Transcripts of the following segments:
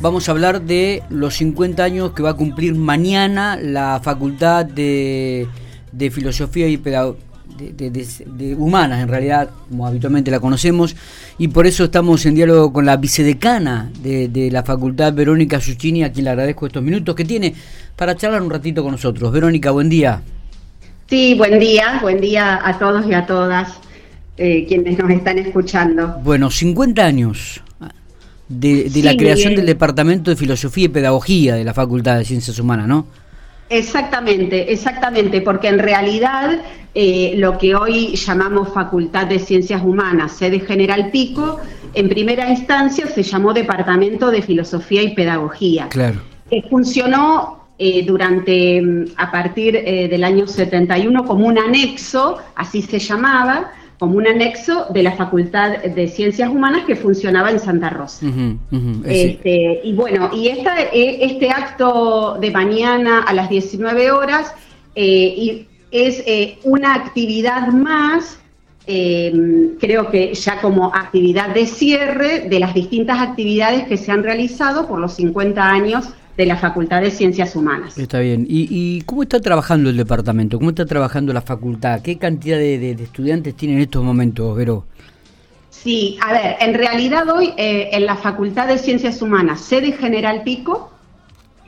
vamos a hablar de los 50 años que va a cumplir mañana la Facultad de, Filosofía y Pedagogía. De, humanas en realidad, como habitualmente la conocemos, y por eso estamos en diálogo con la vicedecana de, la facultad, Verónica Suchini, a quien le agradezco estos minutos que tiene para charlar un ratito con nosotros. Verónica, buen día. Sí, buen día, buen día a todos y a todas eh, quienes nos están escuchando. Bueno, 50 años de, la creación del Departamento de Filosofía y Pedagogía de la Facultad de Ciencias Humanas, ¿no? Exactamente, exactamente, porque en realidad eh, lo que hoy llamamos Facultad de Ciencias Humanas, sede General Pico, en primera instancia se llamó Departamento de Filosofía y Pedagogía. Claro. Que funcionó eh, durante, mm, a partir eh, del año 71 como un anexo, así se llamaba, como un anexo de la Facultad de Ciencias Humanas que funcionaba en Santa Rosa. este, y bueno, y esta, e, este acto de mañana a las 19 horas eh, es eh, una actividad más, eh, creo que ya como actividad de cierre de las distintas actividades que se han realizado por los 50 años de la Facultad de Ciencias Humanas. Está bien. ¿Y, cómo está trabajando el departamento? ¿Cómo está trabajando la facultad? ¿Qué cantidad de, estudiantes tiene en estos momentos, Vero? Sí, a ver, en realidad hoy eh, en la Facultad de Ciencias Humanas, sede General Pico,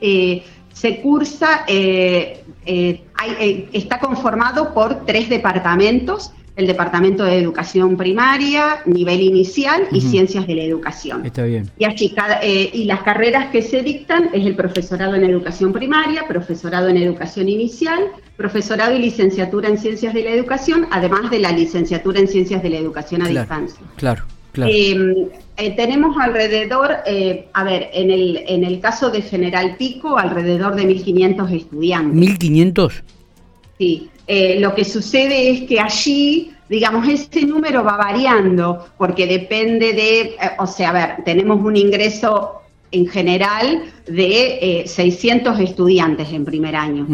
eh, se cursa, eh, está conformado por tres departamentos el Departamento de Educación Primaria, Nivel Inicial y Ciencias de la Educación. Está bien. Y, eh, y las carreras que se dictan es el profesorado en Educación Primaria, profesorado en Educación Inicial, profesorado y licenciatura en Ciencias de la Educación, además de la licenciatura en Ciencias de la Educación a distancia. Claro, claro. Eh, eh, tenemos alrededor, a ver, en el, en el caso de General Pico, alrededor de 1.500 estudiantes. ¿1.500? Sí. Eh, lo que sucede es que allí, digamos, ese número va variando, porque depende de, eh, o sea, a ver, tenemos un ingreso en general de 600 eh, estudiantes en primer año.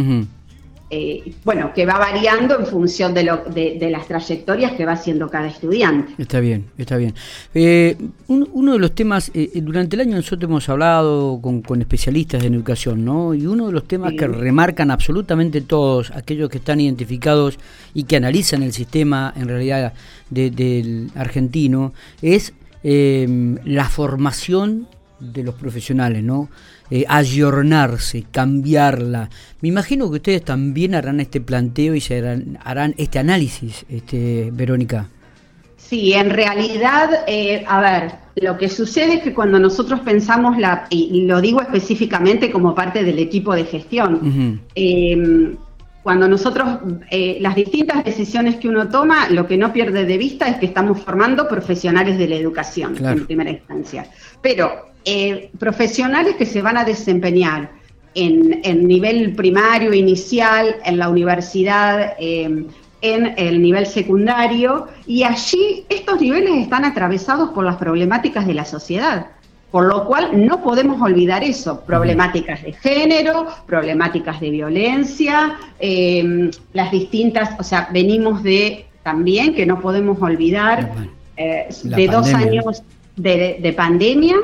Eh, bueno, que va variando en función de, lo, de, las trayectorias que va haciendo cada estudiante. Está bien, está bien. Eh, uno de los temas, eh, durante el año nosotros hemos hablado con, especialistas en educación, ¿no? Y uno de los temas que remarcan absolutamente todos, aquellos que están identificados y que analizan el sistema en realidad del argentino, es la formación de los profesionales, ¿no? Eh, ayornarse, cambiarla. Me imagino que ustedes también harán este planteo y se harán, este análisis, este, Verónica. Sí, en realidad, eh, a ver, lo que sucede es que cuando nosotros pensamos, la, y lo digo específicamente como parte del equipo de gestión, em, cuando nosotros, eh, las distintas decisiones que uno toma, lo que no pierde de vista es que estamos formando profesionales de la educación en primera instancia. Pero eh, profesionales que se van a desempeñar en, el nivel primario, inicial, en la universidad, em, en el nivel secundario, y allí estos niveles están atravesados por las problemáticas de la sociedad. Por lo cual no podemos olvidar eso, problemáticas de género, problemáticas de violencia, em, las distintas, o sea, venimos de también que no podemos olvidar eh, de dos años de, pandemia,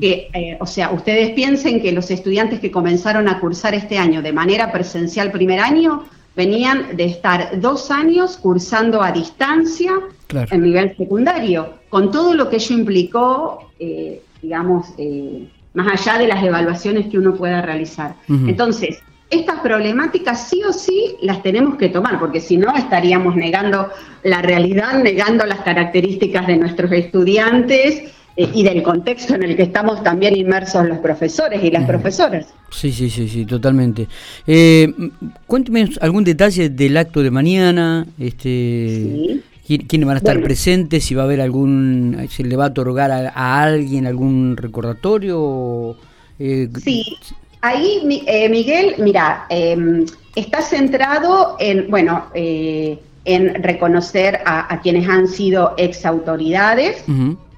que, eh, o sea, ustedes piensen que los estudiantes que comenzaron a cursar este año de manera presencial primer año, venían de estar dos años cursando a distancia en nivel secundario, con todo lo que ello implicó, eh, digamos, eh, más allá de las evaluaciones que uno pueda realizar. Entonces, estas problemáticas sí o sí las tenemos que tomar, porque si no estaríamos negando la realidad, negando las características de nuestros estudiantes y del contexto en el que estamos también inmersos los profesores y las profesoras. Sí, sí, sí, sí, totalmente. Eh, cuénteme algún detalle del acto de mañana, este, quiénes van a estar presentes, si va a haber algún, se le va a otorgar a, alguien algún recordatorio. Eh, sí, ahí eh, Miguel, mira, em, está centrado en, bueno, en reconocer a, quienes han sido ex autoridades.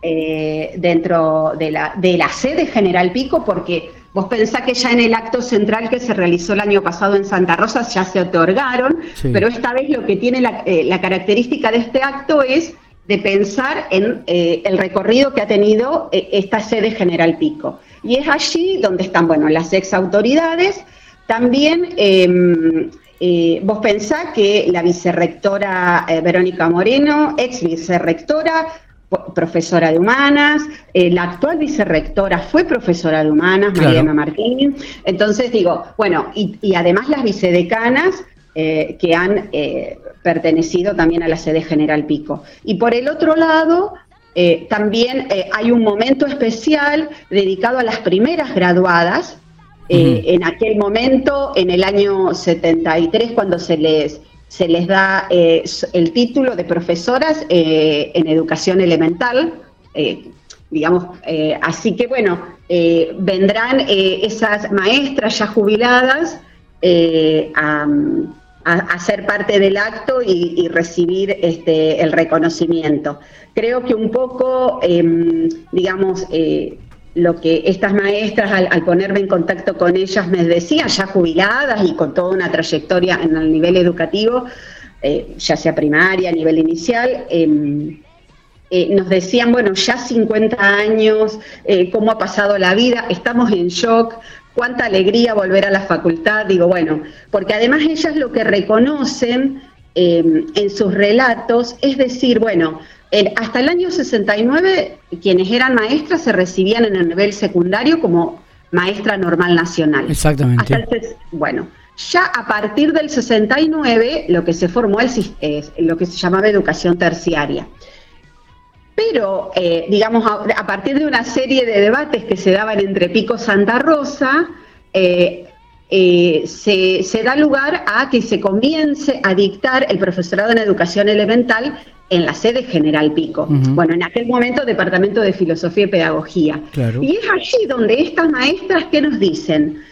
Eh, dentro de la, de la sede General Pico, porque vos pensás que ya en el acto central que se realizó el año pasado en Santa Rosa ya se otorgaron, pero esta vez lo que tiene la, eh, la, característica de este acto es de pensar en eh, el recorrido que ha tenido esta sede General Pico. Y es allí donde están, bueno, las ex autoridades. También em, vos pensás que la vicerrectora Verónica Moreno, ex vicerrectora, profesora de humanas, eh, la actual vicerrectora fue profesora de humanas, Mariana Martín. Entonces digo, bueno, y, además las vicedecanas que han pertenecido también a la sede General Pico. Y por el otro lado, eh, también eh, hay un momento especial dedicado a las primeras graduadas. Eh, en aquel momento, en el año 73, cuando se les, se les da el título de profesoras en educación elemental, digamos, así que bueno, vendrán esas maestras ya jubiladas a a, ser parte del acto y, recibir este, el reconocimiento. Creo que un poco, em, digamos, eh, lo que estas maestras al, ponerme en contacto con ellas me decían, ya jubiladas y con toda una trayectoria en el nivel educativo, eh, ya sea primaria, a nivel inicial, em, eh, nos decían, bueno, ya 50 años, cómo ha pasado la vida, estamos en shock, cuánta alegría volver a la facultad, digo, bueno, porque además ellas lo que reconocen em, en sus relatos es decir, bueno, hasta el año 69 quienes eran maestras se recibían en el nivel secundario como maestra normal nacional. Exactamente. bueno, ya a partir del 69 lo que se formó es lo que se llamaba educación terciaria. Pero, eh, digamos, a, partir de una serie de debates que se daban entre Pico Santa Rosa, eh, eh, se, da lugar a que se comience a dictar el profesorado en educación elemental en la sede General Pico. Bueno, en aquel momento Departamento de Filosofía y Pedagogía. Y es allí donde estas maestras que nos dicen,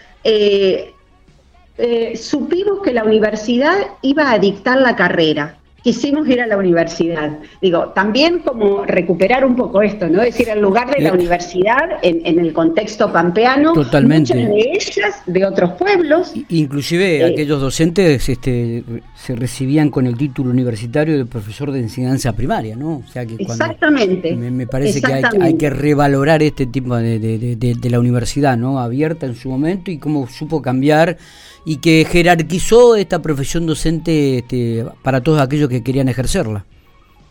supimos que la universidad iba a dictar la carrera quisimos ir a la universidad. Digo, también como recuperar un poco esto, ¿no? Es decir, en lugar de la universidad, en, el contexto pampeano, Totalmente. muchas de ellas de otros pueblos. Inclusive eh, aquellos docentes este, se recibían con el título universitario de profesor de enseñanza primaria, ¿no? O sea que exactamente. Me, parece que hay, que revalorar este tipo de, de la universidad, ¿no? Abierta en su momento y cómo supo cambiar y que jerarquizó esta profesión docente este, para todos aquellos que querían ejercerla.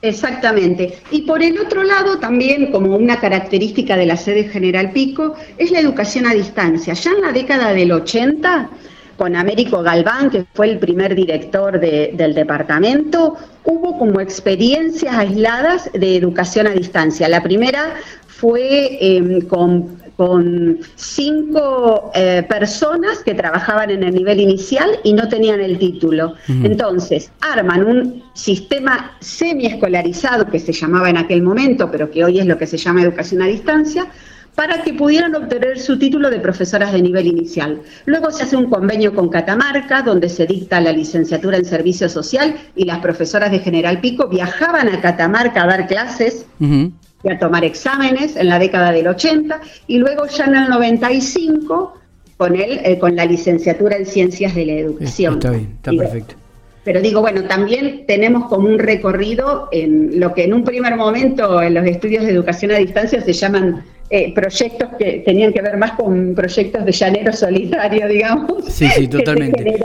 Exactamente. Y por el otro lado, también como una característica de la sede General Pico, es la educación a distancia. Ya en la década del 80, con Américo Galván, que fue el primer director del departamento, hubo como experiencias aisladas de educación a distancia. La primera fue em, con con cinco eh, personas que trabajaban en el nivel inicial y no tenían el título. Entonces, arman un sistema semi-escolarizado que se llamaba en aquel momento, pero que hoy es lo que se llama educación a distancia, para que pudieran obtener su título de profesoras de nivel inicial. Luego se hace un convenio con Catamarca, donde se dicta la licenciatura en servicio social y las profesoras de General Pico viajaban a Catamarca a dar clases y a tomar exámenes en la década del 80 y luego ya en el 95 con él eh, con la licenciatura en ciencias de la educación. Está bien, está perfecto. Pero digo, bueno, también tenemos como un recorrido en lo que en un primer momento en los estudios de educación a distancia se llaman eh, proyectos que tenían que ver más con proyectos de llanero solidario, digamos. Sí, sí, totalmente.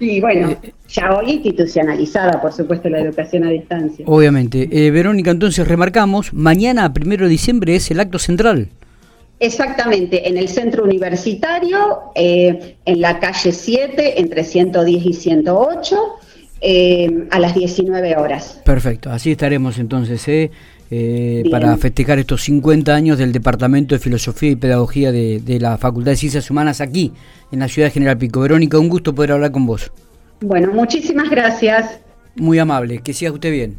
y bueno, eh, ya hoy institucionalizada, por supuesto, la educación a distancia. Obviamente. Eh, Verónica, entonces remarcamos, mañana, primero de diciembre, es el acto central. Exactamente, en el centro universitario, en la calle 7, entre 110 y 108, a las 19 horas. Perfecto, así estaremos entonces. ¿eh? eh, para festejar estos 50 años del Departamento de Filosofía y Pedagogía de, de, la Facultad de Ciencias Humanas aquí, en la ciudad de General Pico. Verónica, un gusto poder hablar con vos. Bueno, muchísimas gracias. Muy amable, que siga usted bien.